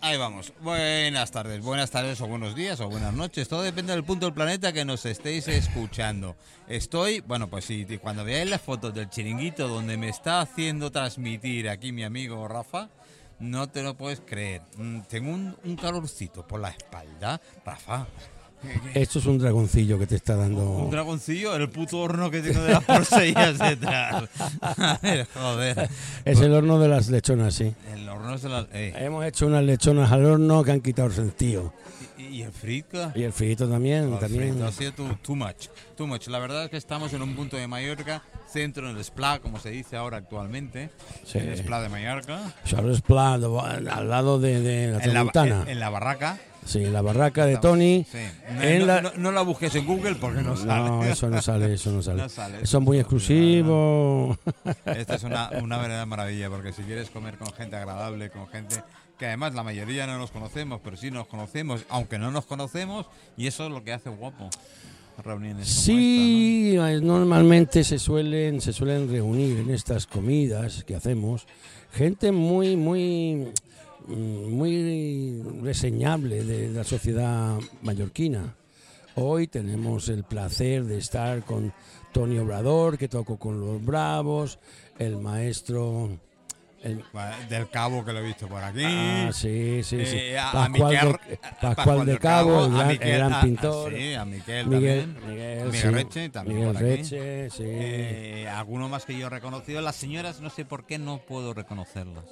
Ahí vamos. Buenas tardes, buenas tardes o buenos días o buenas noches. Todo depende del punto del planeta que nos estéis escuchando. Estoy, bueno, pues sí, cuando veáis las fotos del chiringuito donde me está haciendo transmitir aquí mi amigo Rafa, no te lo puedes creer. Mm, Tengo un, un calorcito por la espalda. Rafa, Esto es un dragoncillo que te está un dando. dragoncillo, el puto horno que tengo de las porcellas detrás. A ver, joder. Es el horno de las lechonas, sí. El horno se las... eh, Hemos hecho unas lechonas al horno que han quitado el sentido. ¿Y, el frito? Y el frito también, El también. frito ha sido too, too much. Too much. La verdad es que estamos en un punto de Mallorca, centro en el Spla, como se dice ahora actualmente. Sí. El Spla de Mallorca. Charles Pla, de- al lado de, de la En la, Tramontana. en- en la barraca. Sí, la barraca de Tony. Sí. No, En no- la- no- no la busques en Google porque no sale. No, eso no sale, eso no sale. No sale, es muy exclusivo. Esta es una, una verdadera maravilla, porque si quieres comer con gente agradable, con gente que además la mayoría no nos conocemos, pero sí nos conocemos, aunque no nos conocemos, y eso es lo que hace guapo. Reuniones como Sí, eh, normalmente se suelen, se suelen reunir en estas comidas que hacemos gente muy, muy, mm, muy reseñable de la sociedad mallorquina. Hoy tenemos el placer de estar con Tony Obrador, que tocó con los Bravos, el maestro, el, ¿no? Del cabo que lo he visto por aquí. ah, sí, sí, sí, Eh, a- a Pascual, Miquel- de, Pascual de Cabo, el gran, Miquel- el gran a- a- pintor. sí, a Miquel, Miguel, también. Miguel, Miguel sí. Reche también Miguel por aquí. Reche, sí. Eh, alguno más que yo he reconocido. Las señoras, no sé por qué no puedo reconocerlas.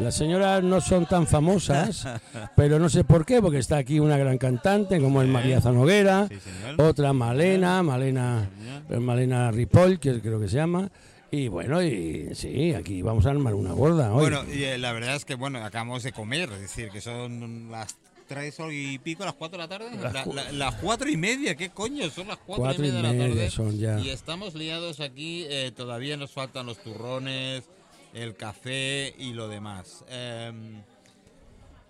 Las señoras no son tan famosas, pero no sé por qué, porque está aquí una gran cantante como es María Zanoguera, Sí, otra Malena, Malena, Malena Ripoll, que creo que se llama. Y bueno, y sí, aquí vamos a armar una gorda hoy. Bueno, y, eh, la verdad es que bueno, acabamos de comer, es decir, que son las tres y pico, las cuatro de la tarde. Las La- cu- la- las cuatro y media, ¿qué coño? Son las cuatro, Cuatro y y media de la tarde. son ya. Y estamos liados aquí, eh, todavía nos faltan los turrones, el café y lo demás. Em,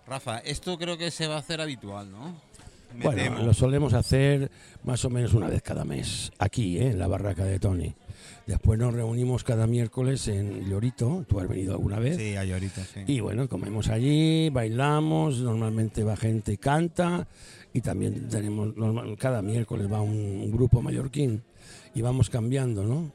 Rafa, esto creo que se va a hacer habitual, ¿no? Me Bueno, temo. lo solemos hacer más o menos una vez cada mes, aquí, ¿eh? en la barraca de Tony. Después nos reunimos cada miércoles en Llorito, tú has venido alguna vez. Sí, hay ahorita, sí. Y bueno, comemos allí, bailamos, normalmente va gente y canta y también tenemos, normal- cada miércoles va un, un grupo mallorquín y vamos cambiando, ¿no?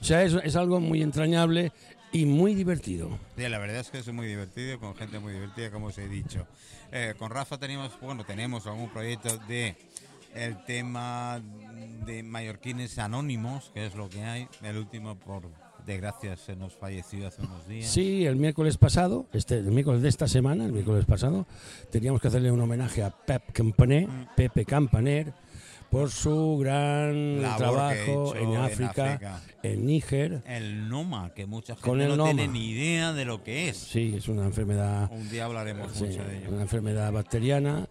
O sea, es, es algo muy entrañable y muy divertido. Sí, la verdad es que es muy divertido, con gente muy divertida, como os he dicho. Eh, con Rafa teníamos, bueno, tenemos algún proyecto de el tema de mallorquines anónimos, que es lo que hay. El último, por desgracia, se nos falleció hace unos días. Sí, el miércoles pasado, este, el miércoles de esta semana, el miércoles pasado, teníamos que hacerle un homenaje a Pep Campaner, Pepe Campaner, por su gran Labor trabajo hecho en en África, África. en Níger. El Noma, que mucha gente Con el no Noma. tiene ni idea de lo que es. Sí, es una enfermedad Un día hablaremos Sí, mucho de ello. una enfermedad bacteriana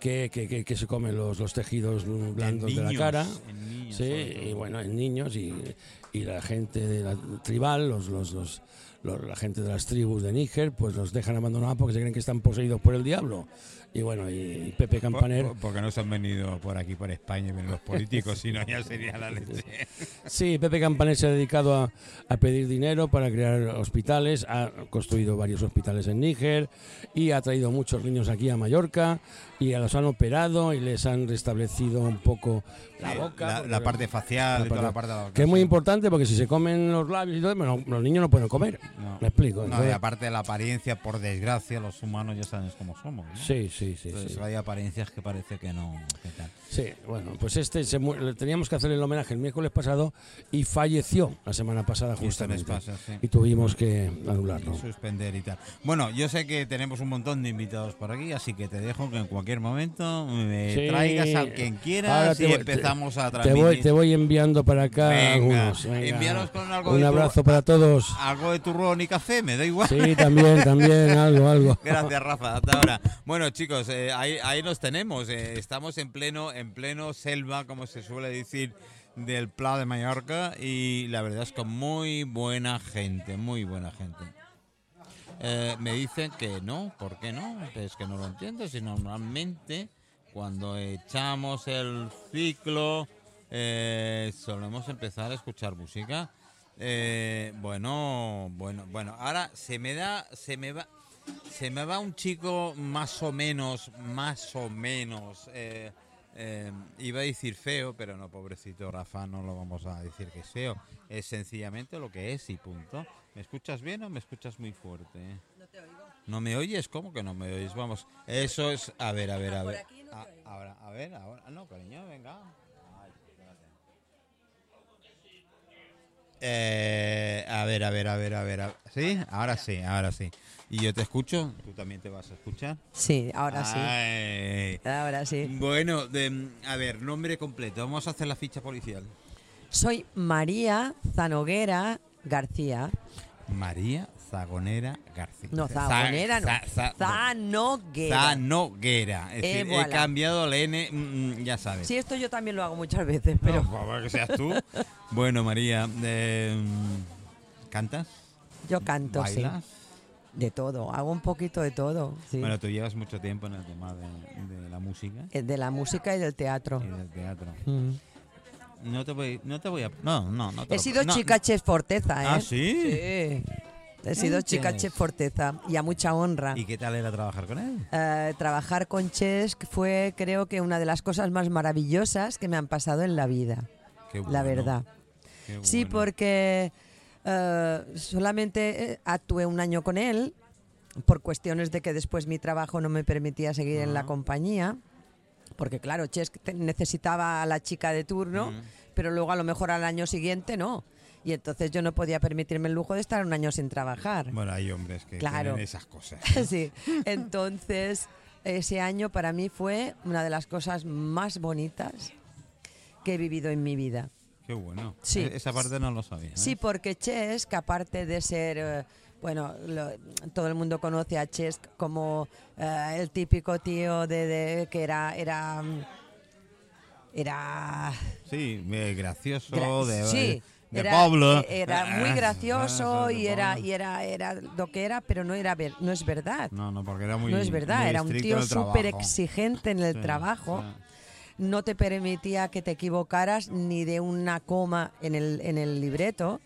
que, que, que- que se come los, los tejidos blandos En de la niños, cara. en niños, Sí, y bueno, en niños y, y la gente de la tribal, los, los, los- la gente de las tribus de Níger, pues los dejan abandonados porque se creen que están poseídos por el diablo. Y bueno, y Pepe Campaner, Por- Porque no se han venido por aquí, por España, los políticos, si no ya sería la leche. sí, Pepe Campaner se ha dedicado a, a pedir dinero para crear hospitales, ha construido varios hospitales en Níger y ha traído muchos niños aquí a Mallorca y a los han operado y les han restablecido un poco la boca. la, parte facial la y toda la parte- de la boca. Que es muy importante porque si se comen los labios y todo, bueno, los niños no pueden comer. No. Me explico. No, y aparte de la apariencia, por desgracia, los humanos ya sabes cómo somos. ¿no? sí, sí, sí. Entonces sí. hay apariencias que parece que no. que tal. Sí, bueno, pues este se mu- le teníamos que hacer el homenaje el miércoles pasado y falleció la semana pasada justamente. pasa, sí. Y tuvimos que anularlo. Suspender y tal. Bueno, yo sé que tenemos un montón de invitados por aquí, así que te dejo que en cualquier momento me Sí. traigas al quien quieras Ahora te y voy- empezamos a Te transmitir. voy, te voy enviando para acá Venga, algunos. con algo Un tu- abrazo para todos. Algo de turrón y café, me da igual. Sí, también, también, algo, algo. Gracias, Rafa. Hasta ahora. Bueno, chicos, eh, ahí, ahí nos tenemos. eh, estamos en pleno, en pleno selva, como se suele decir, del Pla de Mallorca. Y la verdad es que muy buena gente, muy buena gente. Eh, me dicen que no, ¿por qué no? Es que no lo entiendo. Si normalmente cuando echamos el ciclo solemos empezar a escuchar música. Eh, bueno, bueno, bueno. Ahora se me da, se me va, se me va un chico más o menos, más o menos. eh, eh, iba a decir feo, pero no, pobrecito Rafa, no lo vamos a decir que es feo. Es sencillamente lo que es y punto. ¿Me escuchas bien o me escuchas muy fuerte? No te oigo. ¿No me oyes? ¿Cómo que no me oyes? Vamos, eso es... A ver, a ver, a Por ver. A- oigo. ahora, a ver, ahora... No, cariño, venga. Ay, espérate. Eh, a ver, a ver, a ver, a ver. a- ¿Sí? Ahora sí, ahora sí. ¿Y yo te escucho? ¿Tú también te vas a escuchar? Sí, ahora sí. Ahora sí. Bueno, de- a ver, nombre completo. Vamos a hacer la ficha policial. Soy María Zanoguera García. María Zagonera García. No, Za- Zagonera no. za- za- Zanoguera. Zanoguera. Es Eh, decir, he cambiado la N, mm, mm, ya sabes. Sí, esto yo también lo hago muchas veces, pero No, favor, que seas tú. bueno, María, eh, ¿cantas? yo canto, sí. ¿Bailas? De todo, hago un poquito de todo. sí. Bueno, tú llevas mucho tiempo en el tema de, de la música Eh, De la música y del teatro. y del teatro. Mm. No te voy, no te voy a... No, no, no te He lo- sido no, chica chef Forteza, ¿eh? ¿Ah, sí? Sí. He sido chica chef Forteza y a mucha honra. ¿Y qué tal era trabajar con él? Eh, trabajar con Chesk fue, creo que, una de las cosas más maravillosas que me han pasado en la vida, Qué la bueno, verdad. qué Sí, porque eh, solamente eh, actué un año con él por cuestiones de que después mi trabajo no me permitía seguir en la Ah. compañía. Porque claro, Chesk necesitaba a la chica de turno, pero luego a lo mejor al año siguiente no. Y entonces yo no podía permitirme el lujo de estar un año sin trabajar. Bueno, hay hombres que Claro. tienen esas cosas. sí. Entonces, ese año para mí fue una de las cosas más bonitas que he vivido en mi vida. Qué bueno. Sí. E- Esa parte no lo sabía. ¿eh? Sí, porque Chesk, aparte de ser, eh, bueno, lo- todo el mundo conoce a Chesk como eh, el típico tío de, de- que era, era, mm, era, Sí, eh, gracioso, gra- de, sí, de Pablo. eh, era muy Ah, gracioso y era, y era, era lo que era, pero no era, ver- no es verdad. No, no, porque era muy. no es verdad, muy era un tío súper exigente en el Sí, trabajo. sí. no te permitía que te equivocaras ni de una coma en el, en el libreto.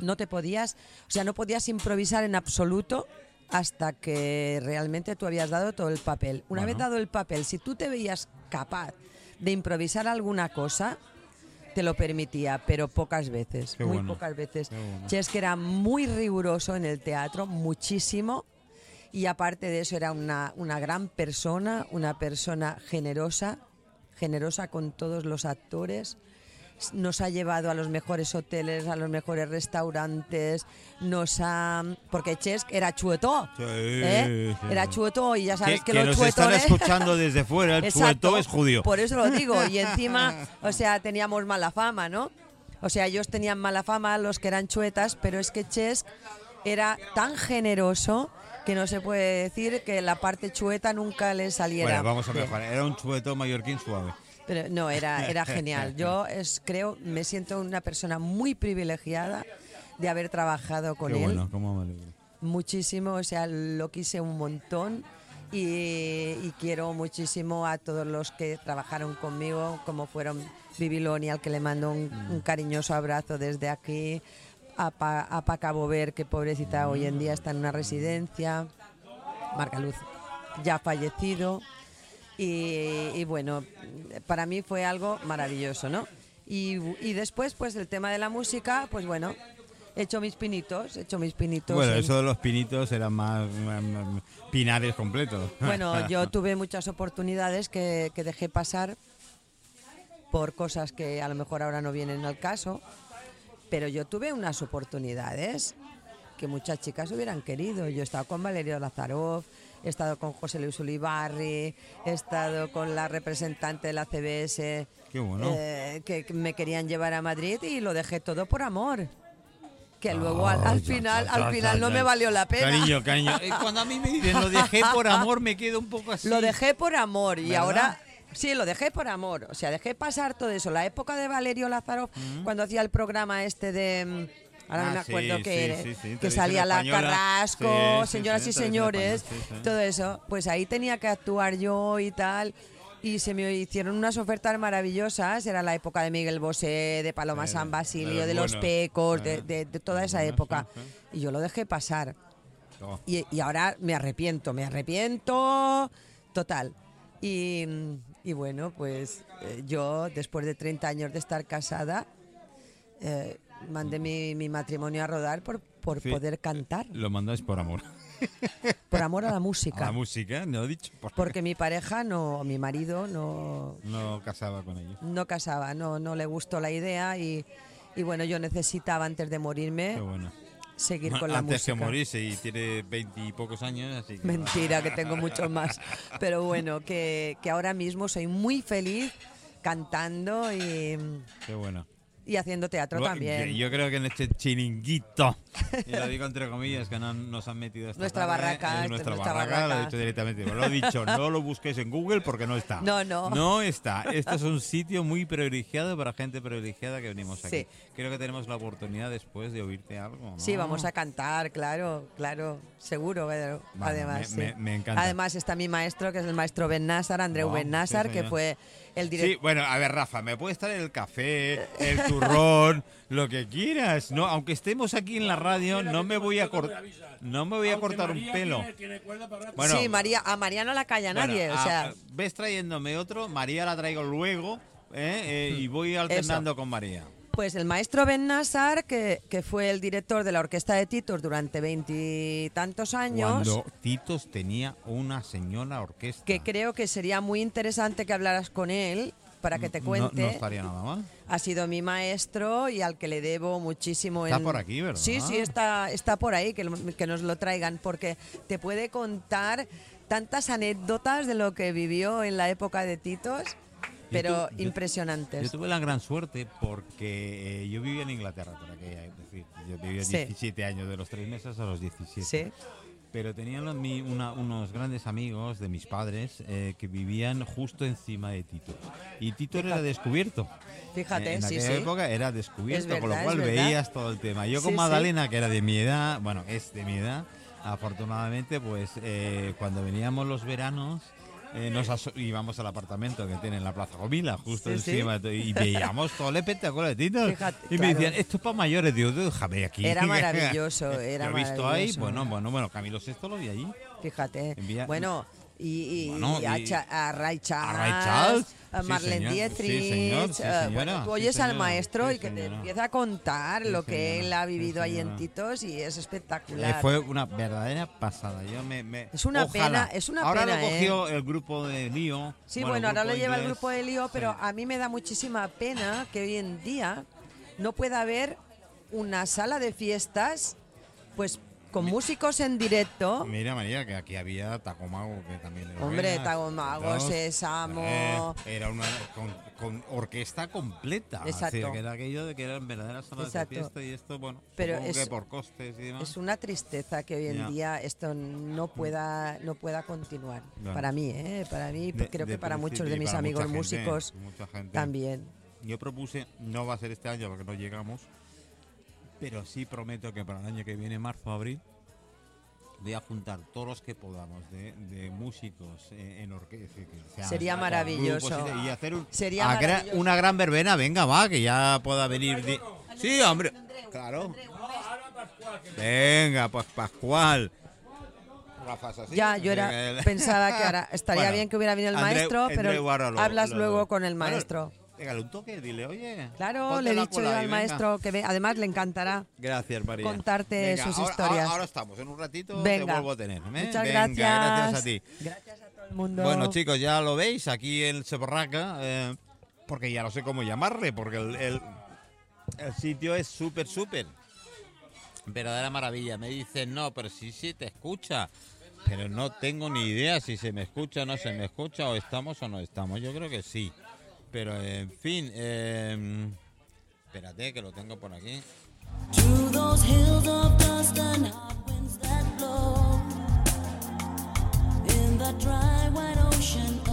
No te podías, o sea, no podías improvisar en absoluto hasta que realmente tú habías dado todo el papel. Una vez dado el papel, si tú te veías capaz de improvisar alguna cosa, te lo permitía, pero pocas veces, Qué muy bueno, pocas veces. bueno. Chesk era muy riguroso en el teatro, muchísimo. Y aparte de eso era una, una gran persona, una persona generosa, generosa con todos los actores. Nos ha llevado a los mejores hoteles, a los mejores restaurantes, nos ha... Porque Chesk era chueto, Sí, ¿eh? sí, Era chueto y ya sabes que, que, los nos están escuchando desde fuera, el Exacto, chueto es judío. Por eso lo digo. Y encima, o sea, teníamos mala fama, ¿no? O sea, ellos tenían mala fama, los que eran chuetas, pero es que Chesk era tan generoso que no se puede decir que la parte chueta nunca le saliera. Bueno, vamos a mejorar. Era un chueto mallorquín suave. Pero no, era, era genial. Yo es, creo, me siento una persona muy privilegiada de haber trabajado con Qué él bueno, cómo me alegro. muchísimo, o sea, lo quise un montón y, y quiero muchísimo a todos los que trabajaron conmigo, como fueron Bibiloni, al que le mando un, un cariñoso abrazo desde aquí, a, Pa, a Paca Bover, que pobrecita hoy en día está en una residencia, Marca Luz, ya fallecido, y, y bueno, para mí fue algo maravilloso, ¿no? Y, y después, pues el tema de la música, pues bueno, he hecho mis pinitos, he hecho mis pinitos. Bueno, en- eso de los pinitos eran más, pinares completos. Bueno, yo tuve muchas oportunidades que, que dejé pasar por cosas que a lo mejor ahora no vienen al caso, pero yo tuve unas oportunidades que muchas chicas hubieran querido. Yo he estado con Valerio Lazarov, he estado con José Luis Ulibarri, he estado con la representante de la CBS Qué bueno. eh, que me querían llevar a Madrid y lo dejé todo por amor. Que luego al, al final, al final no me valió la pena. Cariño, cariño. Eh, Cuando a mí me dicen lo dejé por amor, me quedo un poco así. Lo dejé por amor y ahora sí, lo dejé por amor. O sea, dejé pasar todo eso. La época de Valerio Lázaro, cuando hacía el programa este de. Ahora no Ah, me acuerdo sí, qué era, sí, sí, que salía la. Carrasco, señoras y señores, todo eso. Pues ahí tenía que actuar yo y tal. Y se me hicieron unas ofertas maravillosas. Era la época de Miguel Bosé, de Paloma Sí, San Basilio, de los. Pecos, de, Sí. de- de toda esa época. Y yo lo dejé pasar. Oh. Y, y ahora me arrepiento, me arrepiento total. Y, y bueno, pues eh, yo después de 30 años de estar casada, eh, mandé mi, mi matrimonio a rodar por, por Sí. poder cantar, Lo mandáis por amor. por amor a la A música. la música, no he dicho. Por... Porque mi pareja, no, mi marido, no, No casaba con ellos. no casaba, no, no le gustó la idea y, y bueno, yo necesitaba antes de morirme Qué bueno. seguir Bueno, con la Antes música. que morirse y tiene veintipocos años, así que... Mentira, que tengo muchos más. Pero bueno, que, que ahora mismo soy muy feliz cantando y, Qué bueno. Y haciendo teatro Bueno, también. Yo creo que en este chiringuito, y lo digo entre comillas, que no- nos han metido esta Nuestra tarde, barraca, es esta- nuestra, nuestra barraca, lo he dicho directamente. Lo he dicho, no lo busquéis en Google porque no está. No, no. No está. Este es un sitio muy privilegiado para gente privilegiada que venimos aquí. Sí. Creo que tenemos la oportunidad después de oírte algo. ¿no? Sí, vamos a cantar, claro, claro, seguro. pero Vale, además, me- sí. me- me encanta. Además está mi maestro, que es el maestro Ben Nassar, Andreu Wow, Ben Nassar, sí, que fue el Sí, director. bueno, a ver, Rafa, me puedes traer el café, el turrón, lo que quieras. No, aunque estemos aquí en la radio, no me voy a cortar, no me voy a cortar un pelo. Bueno, sí, María, a María no la calla bueno, nadie, o a- sea, a- ves trayéndome otro, María la traigo luego ¿eh? Eh, y voy alternando con María. Pues el maestro Ben Nassar, que, que fue el director de la orquesta de Titos durante veintitantos años, Cuando Titos tenía una señora orquesta. que creo que sería muy interesante que hablaras con él para que te No- cuente. No, estaría nada mal. ha sido mi maestro y al que le debo muchísimo. Está en- por aquí, ¿verdad? Sí, sí, está, está por ahí, que, lo- que nos lo traigan, porque te puede contar tantas anécdotas de lo que vivió en la época de Titos, pero tu- yo- impresionantes. Yo tuve la gran suerte porque eh, yo vivía en Inglaterra por aquella, es decir, yo vivía Sí. 17 años, de los 3 meses a los 17. Sí. Pero tenían los- una- unos grandes amigos de mis padres eh, que vivían justo encima de Tito. Y Tito era Fíjate. descubierto. Fíjate, Eh, en sí, aquella sí. época era descubierto, Es con lo verdad, cual verdad. veías todo el tema. Yo con sí. Magdalena, que era de mi edad, bueno, es de mi edad, afortunadamente, pues eh, cuando veníamos los veranos, eh, nos íbamos al apartamento que tiene en la Plaza Gomila, justo Sí, sí. encima, todo, y veíamos todo el espectáculo de Tito. Fíjate, y me decían, esto es para mayores, digo, déjame aquí. Era maravilloso, era Lo he visto ahí, maravilloso. bueno, bueno, bueno, Camilo Sesto lo vi allí. Fíjate. Envía- bueno, y, y- Bueno, y a, y- Cha- a Ray Charles, Ray Charles, a Marlene sí, Dietrich. señor, sí, eh, señora, bueno, tú sí, oyes al maestro y que te empieza a contar lo que señora, él ha vivido ahí en. Titos y es Eh, espectacular. fue una verdadera pasada. Yo me, me- Es una ojalá. pena, es una ahora pena, lo ¿eh? cogió el grupo de Lío. Sí, bueno, ahora lo lleva el grupo de Lío, pero a mí me da muchísima pena que hoy en día no pueda haber una sala de fiestas, pues con músicos en directo. Mira, María, que aquí había Tacomago, que también era Hombre, Dos. Sésamo. Era una con, con orquesta completa. Exacto. Así que era aquello de que eran verdaderas salas de fiesta y esto, bueno, Pero es- que por costes y demás. Es una tristeza que hoy en día esto no pueda no pueda continuar. Para mí, ¿eh? Para mí, De- creo de que para muchos de mis amigos gente, músicos mucha gente. también. Yo propuse, no va a ser este año porque no llegamos, pero sí prometo que para el año que viene, marzo, abril, voy a juntar todos los que podamos de, de músicos eh, en orquesta. Sería maravilloso. y, y hacer un- Sería a gra- maravilloso. una gran verbena, venga, va, que ya pueda venir. Sí, hombre, claro. Venga, pues Pascual. Ya, yo era, pensaba que ahora estaría Bueno, bien que hubiera venido el Andreu- maestro, Andreu pero ahora lo- hablas lo- luego con el Bueno, maestro. Pégale un toque, dile, oye. Claro, le he dicho yo al maestro que ve, además le encantará. Gracias, María. contarte sus ahora- historias. Ahora, ahora estamos, en un ratito Venga. te vuelvo a tener. ¿eh? Muchas Venga, gracias. gracias a ti. Gracias a todo el mundo. Bueno, chicos, ya lo veis aquí en Seborraca, eh, porque ya no sé cómo llamarle, porque el, el- el sitio es súper, súper. Verdadera maravilla. Me dicen, no, pero sí, sí, te escucha. Pero no tengo ni idea si se me escucha o no se me escucha, o estamos o no estamos. Yo creo que sí. Pero, en fin, eh, espérate que lo tengo por aquí. In that dry white ocean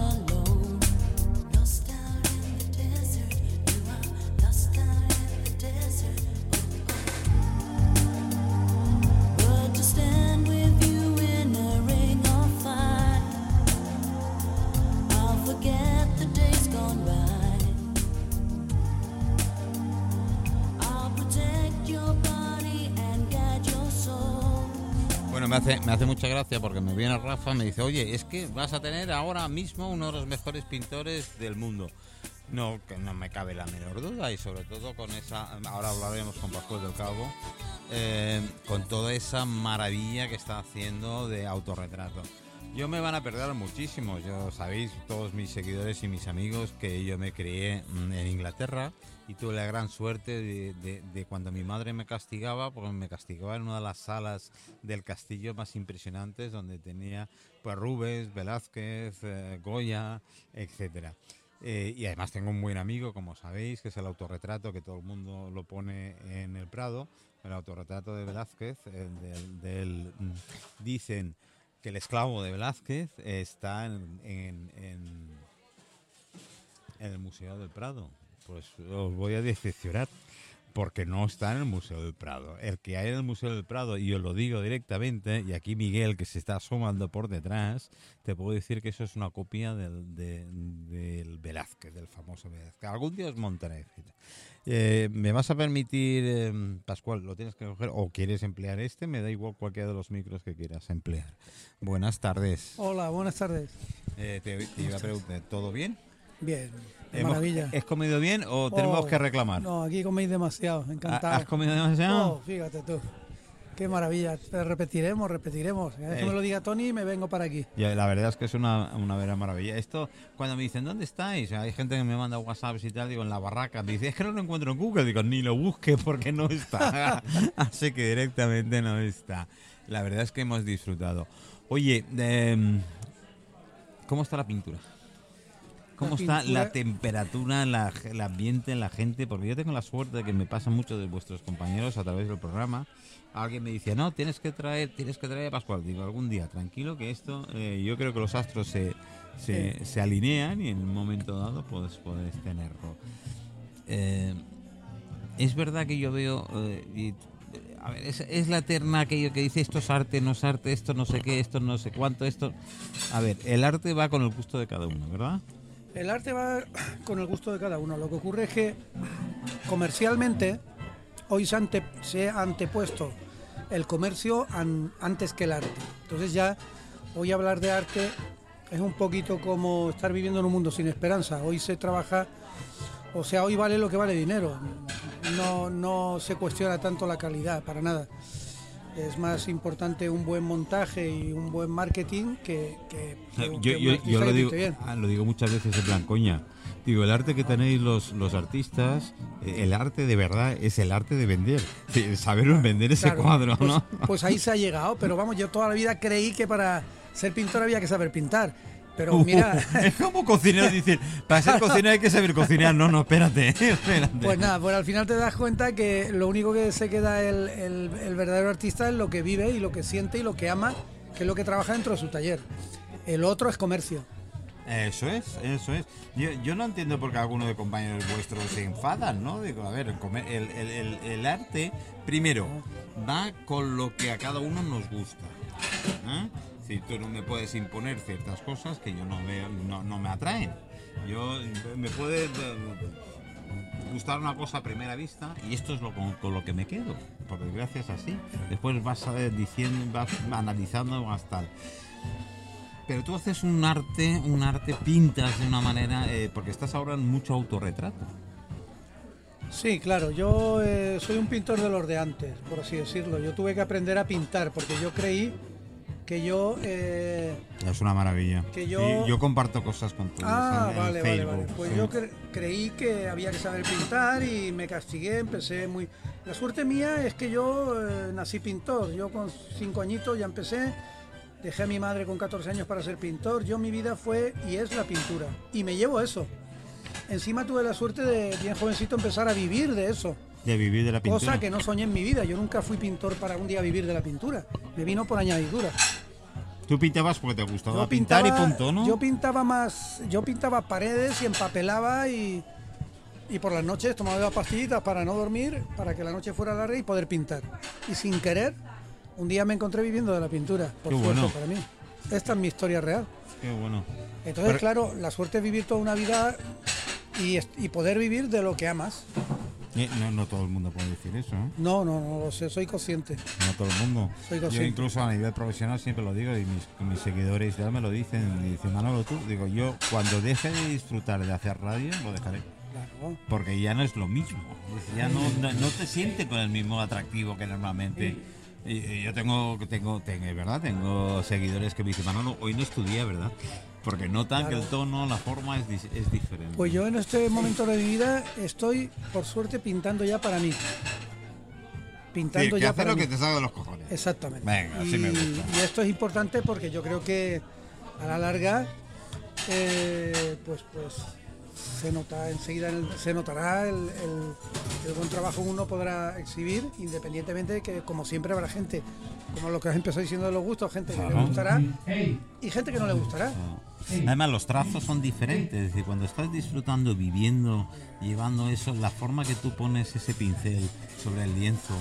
me hace, me hace mucha gracia porque me viene Rafa y me dice, oye, es que vas a tener ahora mismo uno de los mejores pintores del mundo. No, que no me cabe la menor duda y sobre todo con esa, ahora hablaremos con Pascual del Cabo, eh, con toda esa maravilla que está haciendo de autorretrato. Yo me van a perder muchísimo, yo sabéis, todos mis seguidores y mis amigos, que yo me crié mm, en Inglaterra y tuve la gran suerte de, de- de cuando mi madre me castigaba, porque me castigaba en una de las salas del castillo más impresionantes, donde tenía pues Rubens, Velázquez, eh, Goya, etcétera. Eh, y además tengo un buen amigo, como sabéis, que es el autorretrato que todo el mundo lo pone en el Prado, el autorretrato de Velázquez, el del, del, mm, dicen que el esclavo de Velázquez está en, el Museo del Prado. Pues os voy a decepcionar, porque no está en el Museo del Prado. El que hay en el Museo del Prado, y os lo digo directamente, y aquí Miguel, que se está asomando por detrás, te puedo decir que eso es una copia del, de- del Velázquez, del famoso Velázquez. Algún día os montaré. Eh, ¿Me vas a permitir, eh, Pascual, lo tienes que coger o quieres emplear este? Me da igual cualquiera de los micros que quieras emplear. Buenas tardes. Hola, buenas tardes. Eh, te, te iba a preguntar, ¿todo bien? Bien, de maravilla. ¿Es comido bien o tenemos Oh, que reclamar? No, aquí coméis demasiado, encantado. ¿Has comido demasiado? Oh, fíjate tú. Qué maravilla. Repetiremos, repetiremos. Cada vez que Eh. me lo diga Tony, me vengo para aquí. Ya, la verdad es que es una, una vera maravilla. Esto, cuando me dicen, ¿dónde estáis? Hay gente que me manda WhatsApps y tal, digo, en la barraca. Me dice, es que no lo encuentro en Google. Digo, ni lo busque porque no está. Así que directamente no está. La verdad es que hemos disfrutado. Oye, em, ¿cómo está la pintura? ¿Cómo La está la temperatura, la- el ambiente, la gente? Porque yo tengo la suerte de que me pasa mucho de vuestros compañeros a través del programa. Alguien me dice, no, tienes que traer, tienes que traer a Pascual. Digo, algún día, tranquilo, que esto, eh, yo creo que los astros se, se, se alinean y en un momento dado puedes, puedes tenerlo. Eh, es verdad que yo veo, eh, y, eh, a ver, es, es la eterna aquello que dice esto es arte, no es arte, esto no sé qué, esto no sé cuánto, esto... A ver, el arte va con el gusto de cada uno, ¿verdad? El arte va con el gusto de cada uno. Lo que ocurre es que comercialmente hoy se, ante- se ha antepuesto el comercio an- antes que el arte. Entonces ya hoy hablar de arte es un poquito como estar viviendo en un mundo sin esperanza. Hoy se trabaja, o sea, hoy vale lo que vale dinero. No, no se cuestiona tanto la calidad, para nada. Es más importante un buen montaje y un buen marketing que, que- que un- Yo, que lo, digo, ah, lo digo muchas veces en plan coña. Digo, el arte que tenéis los, los artistas, eh, el arte de verdad es el arte de vender. Sí, Saber vender ese Claro, cuadro, pues, ¿no? Pues ahí se ha llegado, pero vamos, yo toda la vida creí que para ser pintor había que saber pintar. Pero Uh, mira, es como cocinero decir, para ser cocinero hay que saber cocinar. No, no, espérate, espérate. pues nada, pues al final te das cuenta que lo único que se queda el, el- el verdadero artista es lo que vive y lo que siente y lo que ama, que es lo que trabaja dentro de su taller. El otro es comercio. Eso es, eso es. Yo, yo no entiendo por qué algunos de compañeros vuestros se enfadan, ¿no? Digo, a ver, el, el- el- arte, primero, va con lo que a cada uno nos gusta. ¿eh? Si tú no me puedes imponer ciertas cosas que yo no veo, no, no me atraen. Yo me puede eh, gustar una cosa a primera vista y esto es lo con, lo que me quedo. Por desgracia es así. Después vas eh, diciendo, vas analizando más tal. Pero tú haces un arte, un arte, pintas de una manera, eh, porque estás ahora en mucho autorretrato. Sí, claro, yo eh, soy un pintor de los de antes, por así decirlo. Yo tuve que aprender a pintar porque yo creí que yo... eh, Es una maravilla. Que yo- Sí, yo comparto cosas con tu Ah, en vale, vale, Facebook, vale. Pues sí. yo cre- creí que había que saber pintar y me castigué, empecé muy... La suerte mía es que yo eh, nací pintor, yo con cinco añitos ya empecé, dejé a mi madre con 14 años para ser pintor, yo mi vida fue y es la pintura. Y me llevo eso. Encima tuve la suerte de bien jovencito empezar a vivir de eso, De vivir de la pintura. cosa que no soñé en mi vida. Yo nunca fui pintor para un día vivir de la pintura, me vino por añadidura. Tú pintabas porque te gustaba Yo pintar y punto, ¿no? Yo pintaba más, yo pintaba paredes y empapelaba y, y por las noches tomaba las pastillitas para no dormir, para que la noche fuera larga y poder pintar. Y sin querer, un día me encontré viviendo de la pintura, por Qué suerte bueno. para mí. Esta es mi historia real. Qué bueno. Entonces, Pero- claro, la suerte es vivir toda una vida y, poder vivir de lo que amas. Eh, no, no todo el mundo puede decir eso, ¿eh? No, no, no lo sé, soy consciente. No todo el mundo. Soy Yo consciente. incluso a nivel profesional siempre lo digo y mis, mis seguidores ya me lo dicen. Y dicen, Manolo, tú, digo, yo cuando deje de disfrutar de hacer radio, lo dejaré. Claro. Porque ya no es lo mismo. Ya no, no, no te sientes con el mismo atractivo que normalmente. Yo tengo, tengo, tengo, es verdad, tengo seguidores que me dicen, Manolo, hoy no estudié, ¿verdad? Porque notan que el tono, la forma es, es diferente. Pues yo en este momento de mi vida estoy, por suerte, pintando ya para mí. Sí, Pintando que ya para lo mí. que te salga de los cojones. Exactamente. Venga, así y, me gusta. y esto es importante porque yo creo que a la larga, eh, pues, pues se nota enseguida, el- se notará el, el- el buen trabajo que uno podrá exhibir, independientemente de que, como siempre, habrá gente, como lo que has empezado diciendo de los gustos, gente que le gustará y gente que no le gustará. Además, los trazos son diferentes. Es decir, cuando estás disfrutando, viviendo, llevando eso, la forma que tú pones ese pincel sobre el lienzo,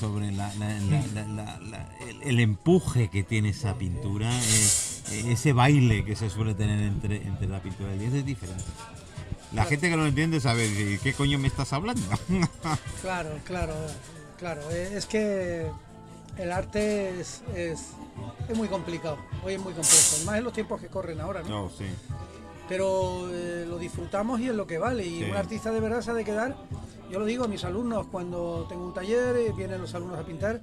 sobre la- la- la- la- la- la- el, el empuje que tiene esa pintura, eh, ese baile que se suele tener entre, entre la pintura y el lienzo es diferente. La gente que no lo entiende sabe, ¿de qué coño me estás hablando? Claro, claro, claro. Eh, Es que el arte es, es, es muy complicado. Hoy es muy complejo. Más en los tiempos que corren ahora, ¿no? no, sí. Pero eh, lo disfrutamos y es lo que vale. Y Sí. un artista de verdad se ha de quedar. Yo lo digo a mis alumnos cuando tengo un taller, eh, vienen los alumnos a pintar.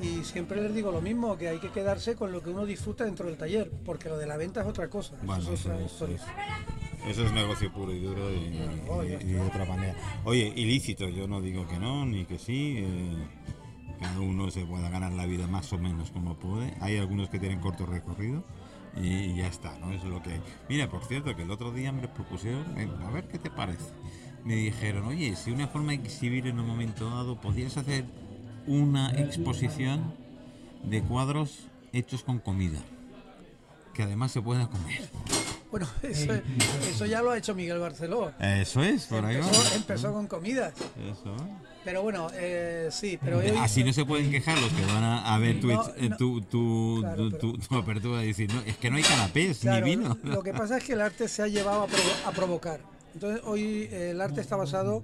Y siempre les digo lo mismo, que hay que quedarse con lo que uno disfruta dentro del taller, porque lo de la venta es otra cosa. Bueno, es otra historia. Eso es negocio puro y duro y, de otra manera. Oye, ilícito, yo no digo que no, ni que sí. eh, cada uno se pueda ganar la vida más o menos como puede. Hay algunos que tienen corto recorrido y ya está, ¿no? Eso es lo que hay. Mira, por cierto, que el otro día me propusieron, eh, a ver qué te parece. Me dijeron, oye, si una forma de exhibir en un momento dado, podrías hacer una exposición de cuadros hechos con comida, que además se pueda comer. Bueno, eso, eso ya lo ha hecho Miguel Barceló. Eso es, por ahí va. Empezó, empezó con comidas. Eso. Pero bueno, eh, sí, pero hoy, Así no se pueden quejar los que van a, a ver tu, No, eh, no. tu, tu, Claro, tu- pero- tu- tu apertura y decir, no, es que no hay canapés Claro, ni vino. Lo que pasa es que el arte se ha llevado a, provo- a provocar. Entonces hoy eh, el arte está basado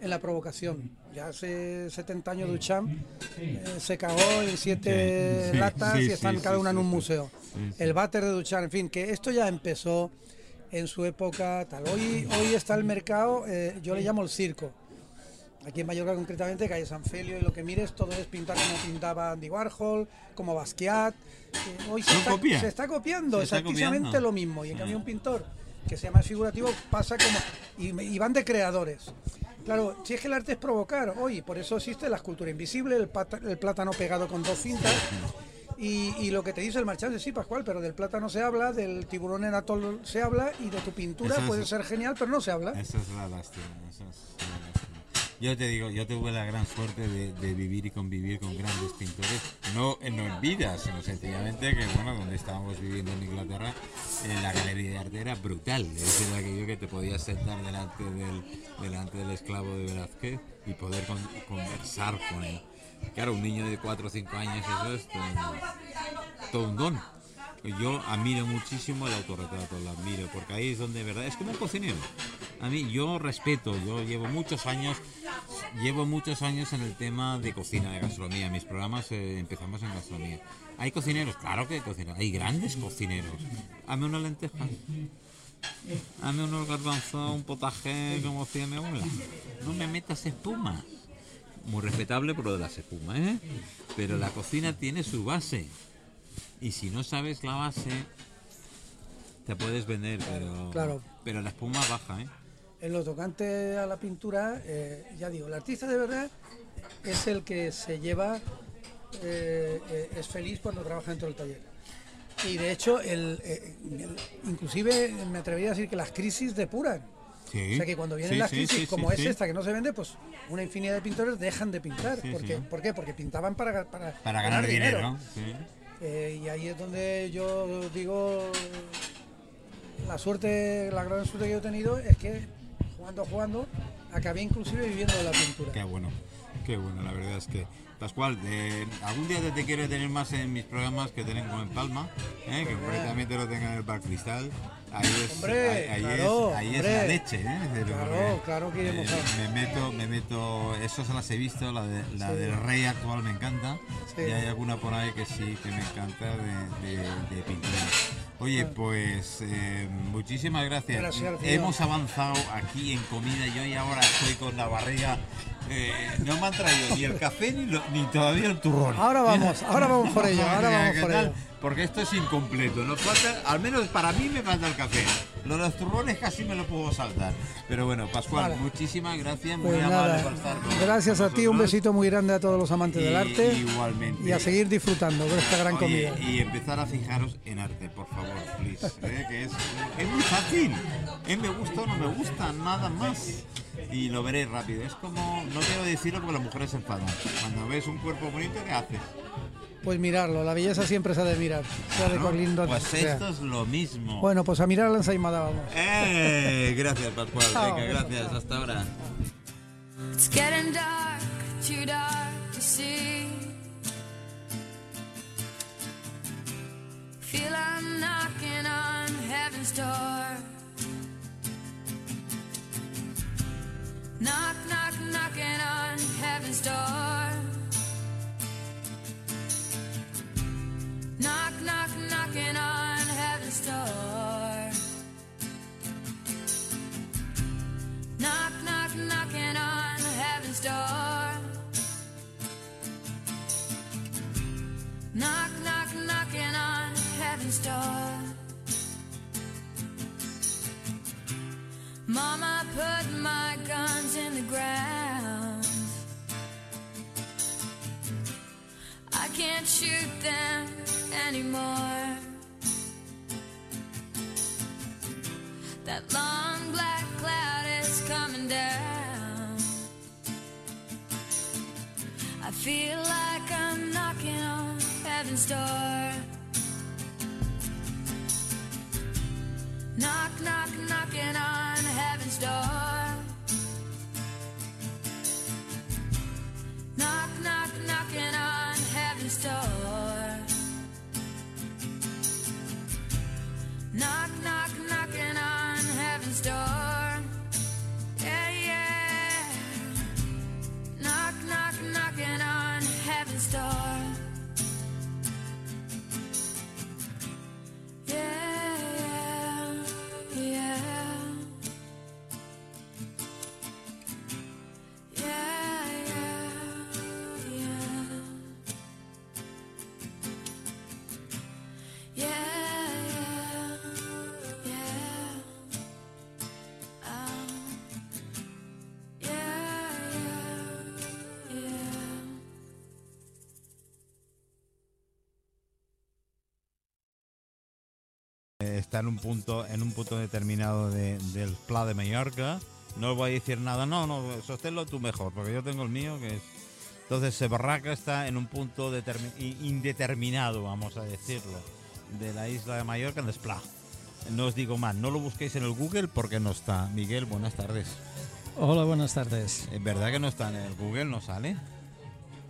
en la provocación. Ya hace 70 años Duchamp eh, se cagó en siete Sí, latas sí, y están sí, cada una en un museo. El váter de Duchamp, en fin, que esto ya empezó en su época tal. Hoy, hoy está el mercado, eh, yo le llamo el circo. Aquí en Mallorca concretamente, calle San Felio, y lo que mires todo es pintar como pintaba Andy Warhol, como Basquiat. Eh, hoy se ¿Son está, copias? se está copiando Se está exactamente copiando. lo mismo. Y en cambio un pintor que sea más figurativo pasa como... Y van de creadores. Claro, si es que el arte es provocar, hoy, por eso existe la escultura invisible, el, pata- el plátano pegado con dos cintas. Y, y lo que te dice el marchante, sí, Pascual, pero del plátano se habla, del tiburón en atol se habla y de tu pintura es- puede ser genial, pero no se habla. Esa es la lástima. esa es la lástima. Yo te digo, yo tuve la gran suerte de, vivir y convivir con grandes pintores, no, eh, no en vida, sino sencillamente que, bueno, donde estábamos viviendo en Inglaterra, eh, la galería de arte era brutal. Es decir, aquello que te podías sentar delante del, delante del esclavo de Velázquez y poder con- conversar con él. Claro, un niño de 4 o 5 años, eso es todo un don. Yo admiro muchísimo el autorretrato, lo admiro, porque ahí es donde de verdad es como un cocinero. A mí yo respeto, yo llevo muchos años, llevo muchos años en el tema de cocina, de gastronomía. Mis programas eh, empezamos en gastronomía. Hay cocineros, claro que hay cocineros, hay grandes cocineros. Hazme una lenteja, hazme unos garbanzos, un potaje como hacía mi abuela. No me metas espuma. Muy respetable por lo de las espumas, ¿eh? Pero la cocina tiene su base. Y si no sabes la base, te puedes vender, pero, Claro. pero la espuma baja, ¿eh? En lo tocante a la pintura, eh, ya digo, el artista de verdad es el que se lleva, eh, eh, es feliz cuando trabaja dentro del taller. Y de hecho, el, el- inclusive me atrevería a decir que las crisis depuran. Sí. O sea que cuando vienen Sí, las crisis, sí, como es esta que no se vende, pues una infinidad de pintores dejan de pintar. Sí, ¿Por, qué? ¿Por qué? Porque pintaban para, para, Para ganar dinero. sí. Eh, y ahí es donde yo digo la suerte, la gran suerte que yo he tenido es que jugando, jugando, acabé inclusive viviendo de la pintura. Qué bueno. Qué bueno, la verdad es que. Pascual, de- algún día te, quiero tener más en mis programas que tengo en Palma, ¿eh? que concretamente lo tenga en el Bar Cristal. Ahí es, Hombre, ahí, claro, es, ahí es la leche, ¿eh? Pero, Claro, claro que eh, Me meto, me meto, eso se las he visto, la, de, la Sí. del rey actual me encanta, Sí. y hay alguna por ahí que sí, que me encanta de, de, de pintura. Oye, pues eh, muchísimas gracias. Hemos avanzado aquí en comida. Yo y ahora estoy con la barriga. eh, no me han traído ni el café ni, lo- ni todavía el turrón. Ahora vamos, ahora vamos por ello, ahora vamos ¿qué por ello. Porque esto es incompleto. Nos falta, al menos para mí me falta el café. Lo de los turrones casi me lo puedo saltar. Pero bueno, Pascual, Vale. muchísimas gracias. Muy Pues amable por estar con gracias a ti, un besito muy grande a todos los amantes Y- del arte Igualmente. y a seguir disfrutando de esta gran Oye, comida. y empezar a fijaros en arte, por favor, please. ¿eh? Que es, es muy fácil. ¿Eh? Me gusta o no me gusta, nada más. Y lo veréis rápido. Es como, no quiero decirlo porque las mujeres se enfadan. Cuando ves un cuerpo bonito, ¿qué haces? Pues mirarlo, la belleza siempre se ha de mirar, sea de ¿No? cual lindo Pues sea. esto es lo mismo. Bueno, pues a mirar la ensaimada vamos. ¡Eh! Gracias, Pascual. Chao. Venga, gracias. Hasta ahora. It's getting dark, too dark to see. Feel I'm knocking on heaven's door. Está en un punto, en un punto determinado de- del Pla de Mallorca. No os voy a decir nada. No, no, sosténlo tú mejor, porque yo tengo el mío, que es. Entonces, Sebarraca está en un punto indeterminado, vamos a decirlo, de la isla de Mallorca en Despla. No os digo más, no lo busquéis en el Google porque no está. Miguel, buenas tardes. Hola, buenas tardes. ¿Es verdad que no está en el Google? ¿No sale?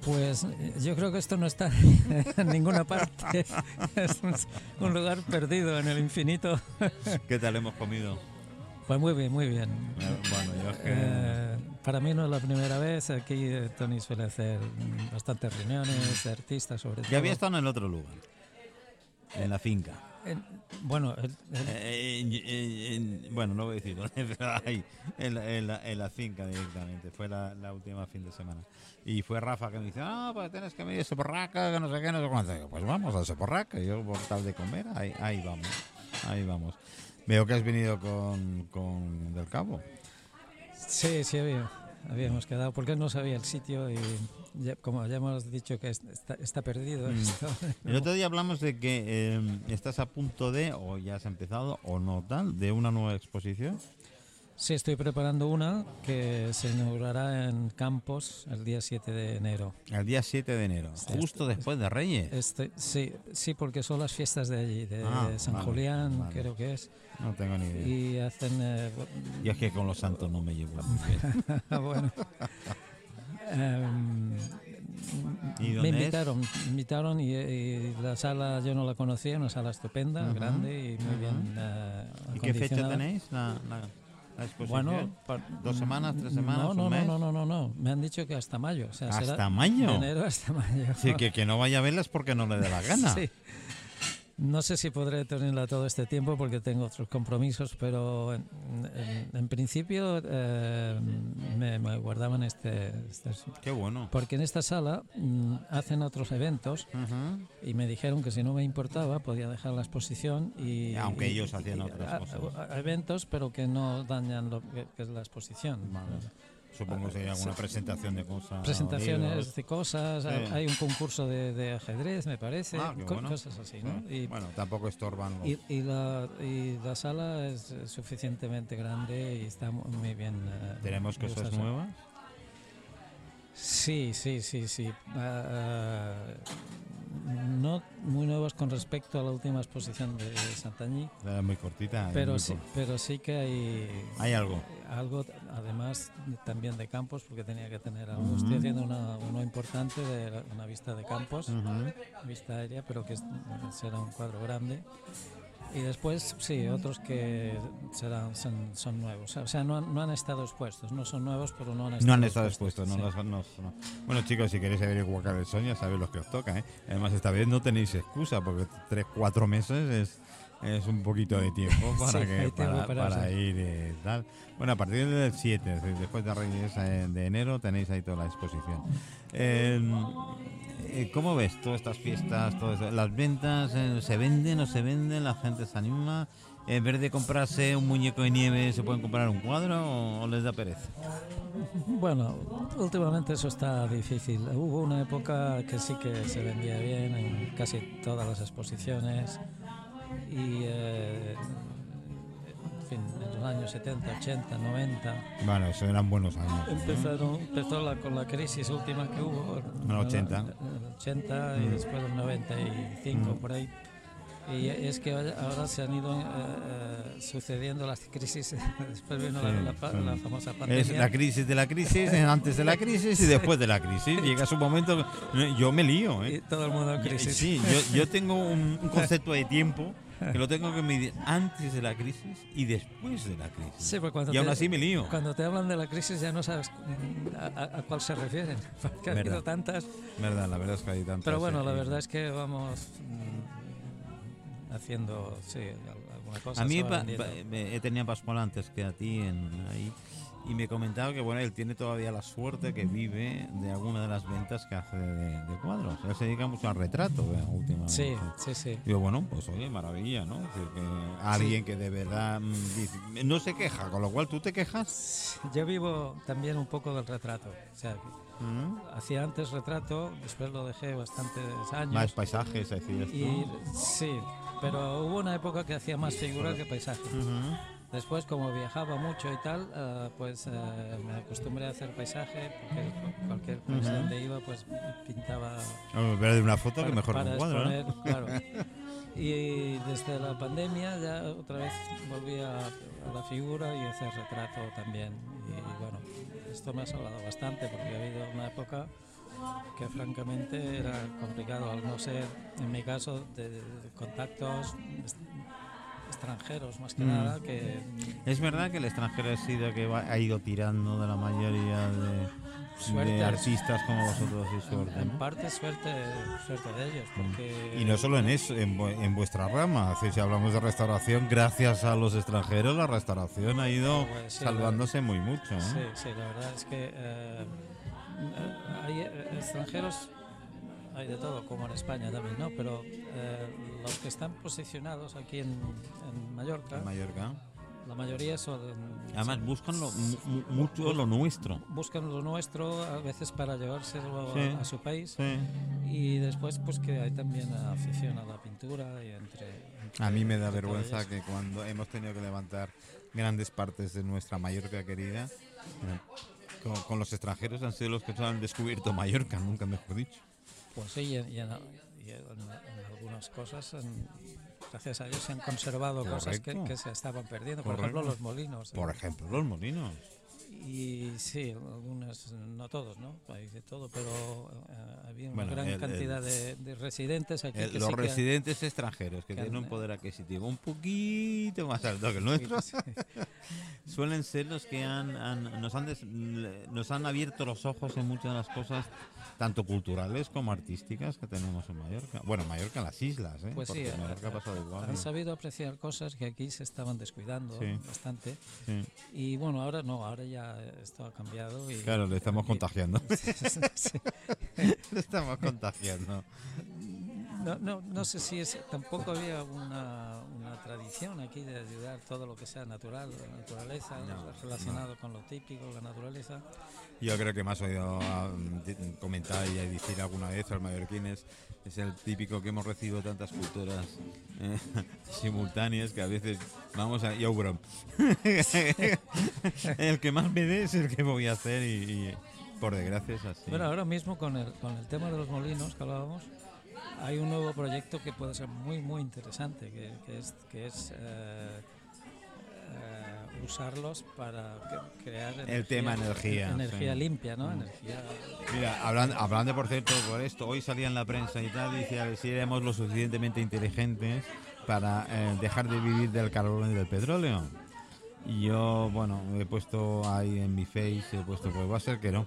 Pues eh, yo creo que esto no está en ninguna parte. Es un, un lugar perdido en el infinito. ¿Qué tal hemos comido? Pues muy bien, muy bien. Eh, Bueno, yo es que. Eh, para mí no es la primera vez. Aquí Tony suele hacer bastantes reuniones de artistas, sobre todo. Ya había estado en el otro lugar. En la finca. En- bueno, el- el- Eh, en- en- en- bueno, no voy a decir dónde, pero ahí, en, la, en la- en la finca directamente. Fue la, la última fin de semana. Y fue Rafa que me dice, ah, pues tienes que venir a Soporraca, que no sé qué, no sé cuánto. Digo, pues vamos a Soporraca. Y yo, por tal de comer, ahí, ahí vamos. Ahí vamos. Veo que has venido con, con Del Cabo. sí, sí había, habíamos quedado porque no sabía el sitio y ya- como ya hemos dicho que es- está, está perdido Mm. esto. El otro día hablamos de que eh, estás a punto de, o ya has empezado, o no tal, de una nueva exposición. Sí, estoy preparando una que se inaugurará en Campos el día 7 de enero. El día 7 de enero, justo después de Reyes. Este, sí, sí, porque son las fiestas de allí, de Ah, San vale, Julián, vale. creo que es. No tengo ni idea. Y hacen. eh, Yo es que con los santos no me llevo muy bueno. Em, ¿Y me dónde es? invitaron, me invitaron y, y la sala yo no la conocía, una sala estupenda, Ujú, grande y muy ujú. bien eh, ¿Y qué fecha tenéis la, la, la exposición? Bueno, ¿Dos semanas, tres semanas, No, un no, mes? no, no, no, no, me han dicho que hasta mayo. O sea, será ¿Hasta mayo? De enero hasta mayo. Sí, que, que no vaya a verlas porque no le dé la gana. Sí. No sé si podré tenerla todo este tiempo porque tengo otros compromisos, pero en, en- en principio eh, me, me guardaban este, este- Qué bueno. Porque en esta sala mm, hacen otros eventos y me dijeron que si no me importaba podía dejar la exposición y... Aunque y- ellos hacían y- otras a- cosas. a- a- eventos, pero que no dañan lo que, que es la exposición. Vale. Supongo que hay alguna presentación de cosas. Presentaciones de cosas, hay- un concurso de, de ajedrez, me parece, Ah, bueno. cosas así, ¿no? Sí. Y, Bueno, tampoco estorban los... y, y la, y la sala es suficientemente grande y está mu- muy bien. eh, ¿Tenemos cosas nuevas? Sí, sí, sí, sí. Ah, no muy nuevos con respecto a la última exposición de Santañí, Era muy cortita. pero muy sí, pero sí que hay Hay algo. algo, además también de campos, porque tenía que tener algo. Estoy haciendo una, uno importante de la- una vista de campos, vista aérea, pero que es- será un cuadro grande. Y después, sí, otros que serán, son, son nuevos. O sea, no han, no han estado expuestos. No son nuevos, pero no han estado No han estado expuestos. No Sí. los- no- no. Bueno, chicos, si queréis saber igual el son, ya sabéis lo que os toca. ¿eh? Además, esta vez no tenéis excusa, porque tres, cuatro meses es, es un poquito de tiempo para, Sí, que, para, para para ir eh, tal. Bueno, a partir del 7, es decir, después de Reyes eh, de enero, tenéis ahí toda la exposición. Eh, eh, ¿Cómo ves todas estas fiestas? todo? ¿Las ventas eh, se venden o se venden? ¿La gente se anima? En vez de comprarse un muñeco de nieve, ¿se pueden comprar un cuadro o, o les da pereza? Bueno, últimamente eso está difícil. Hubo una época que sí que se vendía bien en casi todas las exposiciones y, eh, en fin, en los años 70, 80, 90 Bueno, eso eran buenos años. ¿no? empezaron, empezó la, con la crisis última que hubo En el 80. en el 80 y Mm. después en 95 Mm. por ahí. Y es que ahora se han ido eh, eh, sucediendo las crisis. Después vino la, Sí, la pa- sí. la famosa pandemia. Es la crisis de la crisis, eh, antes de la crisis y después de la crisis. Llega su momento, que- yo me lío. y ¿eh? todo el mundo en crisis. Sí, yo, yo tengo un, un concepto de tiempo que lo tengo que medir antes de la crisis y después de la crisis. Sí, cuando y aún te- así me lío. Cuando te hablan de la crisis ya no sabes a, cuál se refieren, porque ha Verdad. habido tantas. Verdad, la verdad es que hay tantas. Pero bueno, eh, la verdad es que vamos mm, haciendo, sí, al- alguna cosa. A mí pa- pa- me- Pascual antes que a ti en, ahí y me comentaba que bueno él tiene todavía la suerte que vive de alguna de las ventas que hace de, de cuadros. Él se dedica mucho al retrato eh, últimamente. Sí, sí, sí. Digo, bueno, pues oye, maravilla, ¿no? Decir, que alguien que de verdad mm, dice- no se queja, con lo cual tú te quejas. Yo vivo también un poco del retrato. O sea, Mm. hacía antes retrato, después lo dejé bastantes años. Más paisajes, esto. y sí, pero hubo una época que hacía más figura que paisaje. Ujú. Después, como viajaba mucho y tal, eh, pues eh, me acostumbré a hacer paisaje, porque cu- cualquier país Ujú. donde iba, pues pintaba Hombre, Ver de una foto que para- mejor que para un cuadro, ¿no? exponer, claro. Y desde la pandemia ya otra vez volví a, a la figura y a hacer retrato también. Y bueno, esto me ha salvado bastante porque ha habido una época que francamente era complicado, al no ser, en mi caso, de, de contactos extranjeros más que Mm. nada, que Es verdad que el extranjero ha sido que va- ha ido tirando de la mayoría de, Suerte. de artistas como vosotros y suerte. en ¿no? parte suerte, suerte de ellos, porque... Y no solo en eso, en, en vuestra rama. Si hablamos de restauración, gracias a los extranjeros, la restauración ha ido Pues sí, salvándose muy mucho. ¿eh? Sí, sí, la verdad es que eh, eh, hay eh, extranjeros, hay de todo, como en España también, ¿no? Pero eh, los que están posicionados aquí en, en Mallorca, En Mallorca. la mayoría son... Además, buscan lo, mucho lo nuestro. buscan lo nuestro a veces para llevárselo Sí. a su país Sí. y después pues que hay también afición a la pintura y entre... entre- A mí me da vergüenza que cuando hemos tenido que levantar grandes partes de nuestra Mallorca querida, eh, con, con los extranjeros han sido los que han descubierto Mallorca, nunca mejor dicho. Pues sí, y en, y en- y en- en algunas cosas, gracias a Dios, se han conservado cosas que, Correcto. que se estaban perdiendo. Por Correcto. ejemplo, los molinos. ¿eh? Por ejemplo, los molinos. Y sí, algunas, no todos, ¿no? Hay de todo, pero eh, había una Bueno, gran el- cantidad el- de, de residentes aquí Eh, que los sí que- residentes extranjeros que que tienen un han- poder adquisitivo un poquito más alto que el nuestro Sí, suelen ser los que han, han- nos, han des- nos han abierto los ojos en muchas de las cosas tanto culturales como artísticas que tenemos en Mallorca. Bueno, Mallorca en las islas, ¿eh? Pues sí, Porque eh, Mallorca ha pasado igual. han ¿eh? sabido apreciar cosas que aquí se estaban descuidando Sí. bastante. Sí. Y bueno, ahora no, ahora ya esto ha cambiado. Y, Claro, le estamos y- contagiando. Sí. le estamos contagiando. No, no, no sé si es. Tampoco había una, una tradición aquí de ayudar todo lo que sea natural, la naturaleza, No, relacionado con lo típico, la naturaleza. Yo creo que me has oído ah, comentar y decir alguna vez a los mallorquines, es el típico que hemos recibido tantas culturas eh, simultáneas que a veces vamos a... Yo, bro. el que más me dé es el que voy a hacer y, y por desgracia es así. Bueno, ahora mismo con el, con el tema de los molinos que hablábamos, hay un nuevo proyecto que puede ser muy, muy interesante, que, que es, que es eh, eh, usarlos para crear energía, tema energía, energía sí. limpia, ¿no? Energía Mira, hablando, hablando por cierto por esto, hoy salía en la prensa y tal, dice a ver si éramos lo suficientemente inteligentes para eh, dejar de vivir del carbón y del petróleo. Y yo, bueno, he puesto ahí en mi face, he puesto, pues va a ser que no.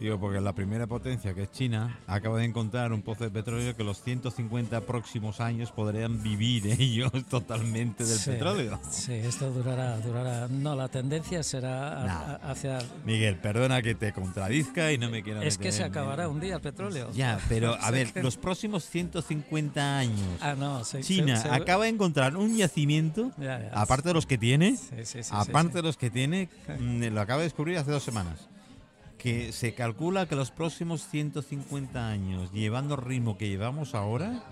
Digo, porque la primera potencia, que es China, acaba de encontrar un pozo de petróleo que los 150 próximos años podrían vivir ellos totalmente del Sí, petróleo. Sí, esto durará, durará. No, la tendencia será a- hacia. Miguel, perdona que te contradizca y no me quiero Es que se en- acabará un día el petróleo. Ya, pero a Sí, ver, los próximos 150 años, Ah, no, se- China acaba de encontrar un yacimiento, Ya, ya, aparte de los que tiene, sí, sí, sí, sí, aparte sí. de los que tiene, mm, lo acaba de descubrir hace dos semanas, que se calcula que los próximos 150 años, llevando el ritmo que llevamos ahora,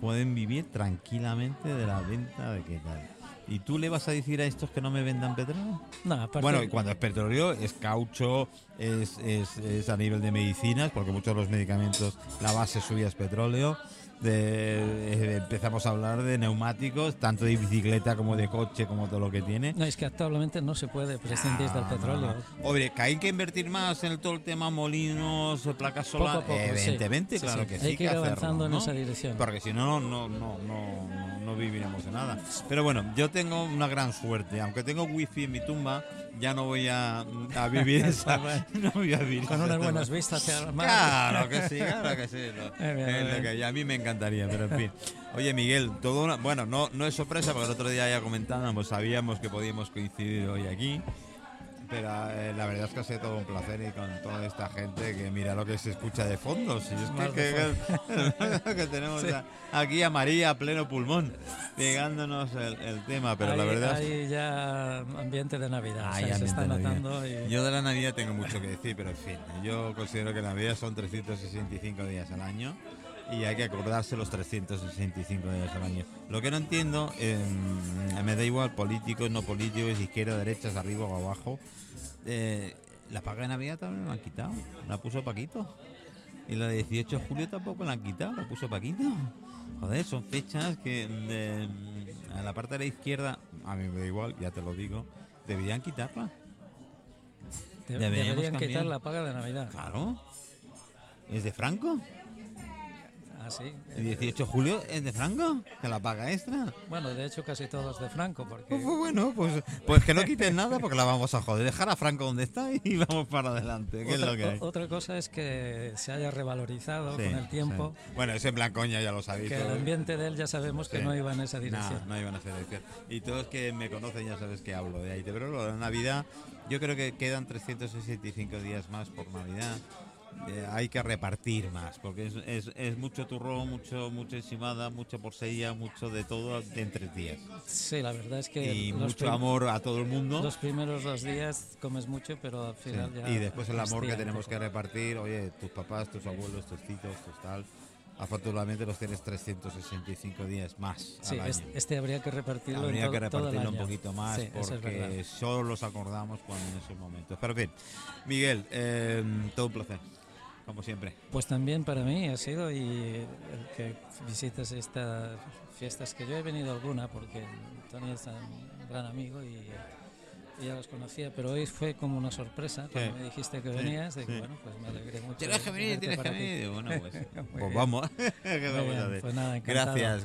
pueden vivir tranquilamente de la venta de qué tal. ¿Y tú le vas a decir a estos que no me vendan petróleo? No, aparte- Bueno, y cuando es petróleo es caucho, es, es- es a nivel de medicinas, porque muchos de los medicamentos, la base suya es petróleo. De- eh, empezamos a hablar de neumáticos, tanto de bicicleta como de coche, como todo lo que tiene. No, es que actualmente no se puede prescindir del Ah, petróleo. no. Hombre, que hay que invertir más en todo el tema molinos, placas solares. Evidentemente, Sí, claro sí. que Hay sí. que ir hacerlo, avanzando en ¿no? esa dirección. Porque si no, no, no, no, no, viviremos de nada. Pero bueno, yo tengo una gran suerte. Aunque tengo wifi en mi tumba, ya no voy a, a vivir esa. no voy a vivir Con unas buenas vistas. Claro que sí, claro que sí. lo- Eh, bien, bien. que- a mí me encantaría, pero en fin. Oye, Miguel, todo una, bueno, no, no es sorpresa porque el otro día ya comentábamos, sabíamos que podíamos coincidir hoy aquí. Pero eh, la verdad es que ha sido todo un placer y con toda esta gente que mira lo que se escucha de fondo. Si es que, de que- que tenemos Sí. a- aquí a María a pleno pulmón pegándonos el, el tema, pero la Hay- verdad es hay ya ambiente de Navidad. O sea, se está notando. y- Yo de la Navidad tengo mucho que decir, pero en fin, yo considero que la Navidad son 365 días al año y hay que acordarse los 365 días al año. Lo que no entiendo, eh, me da igual políticos, no políticos, izquierda, derechas, arriba o abajo, eh, la paga de Navidad también la han quitado, la puso Paquito. Y la de 18 de julio tampoco la han quitado, la puso Paquito. Joder, son fechas que de- a la parte de la izquierda, a mí me da igual, ya te lo digo, deberían quitarla. deberían cambiar. quitar la paga de Navidad. Claro. ¿Es de Franco? Ah, sí. ¿El 18 de julio es de Franco? ¿Que la paga extra? Bueno, de hecho casi todos de Franco, porque Pues, pues bueno, pues, pues que no quiten nada porque la vamos a joder. Dejar a Franco donde está y vamos para adelante. ¿Qué es otra, lo que hay? otra cosa es que se haya revalorizado Sí, con el tiempo, sí. Bueno, ese en plan coña ya lo sabéis. que el ambiente de él ya sabemos que Sí. no iba en esa dirección. No, no iban a ser dirección. Y todos que me conocen ya sabes que hablo de ahí. Pero lo de la Navidad, yo creo que quedan 365 días más por Navidad. Eh, hay que repartir más, porque es, es, es mucho turrón, mucho, mucha encimada, mucha porsella, mucho de todo de en tres días. Sí, la verdad es que Y mucho amor a todo el mundo. los primeros dos días comes mucho, pero al Sí. final ya... Y después el amor que tenemos que repartir, oye, tus papás, tus abuelos, tus titos, tus tal. Afortunadamente los tienes 365 días más Sí, al es- año. este habría que repartirlo Habría que repartirlo un poquito más Sí, es porque verdad. solo los acordamos cuando en esos momentos. Pero bien, Miguel, eh, todo un placer, como siempre. Pues también para mí ha sido y el que visites estas fiestas, que yo he venido a alguna porque Tony es un gran amigo y, y ya los conocía, pero hoy fue como una sorpresa cuando Sí, me dijiste que sí, venías, de que sí. bueno, pues me alegré mucho. Tienes que venir, tienes que venir. Bueno, pues, pues vamos. Pues nada, encantado. Gracias,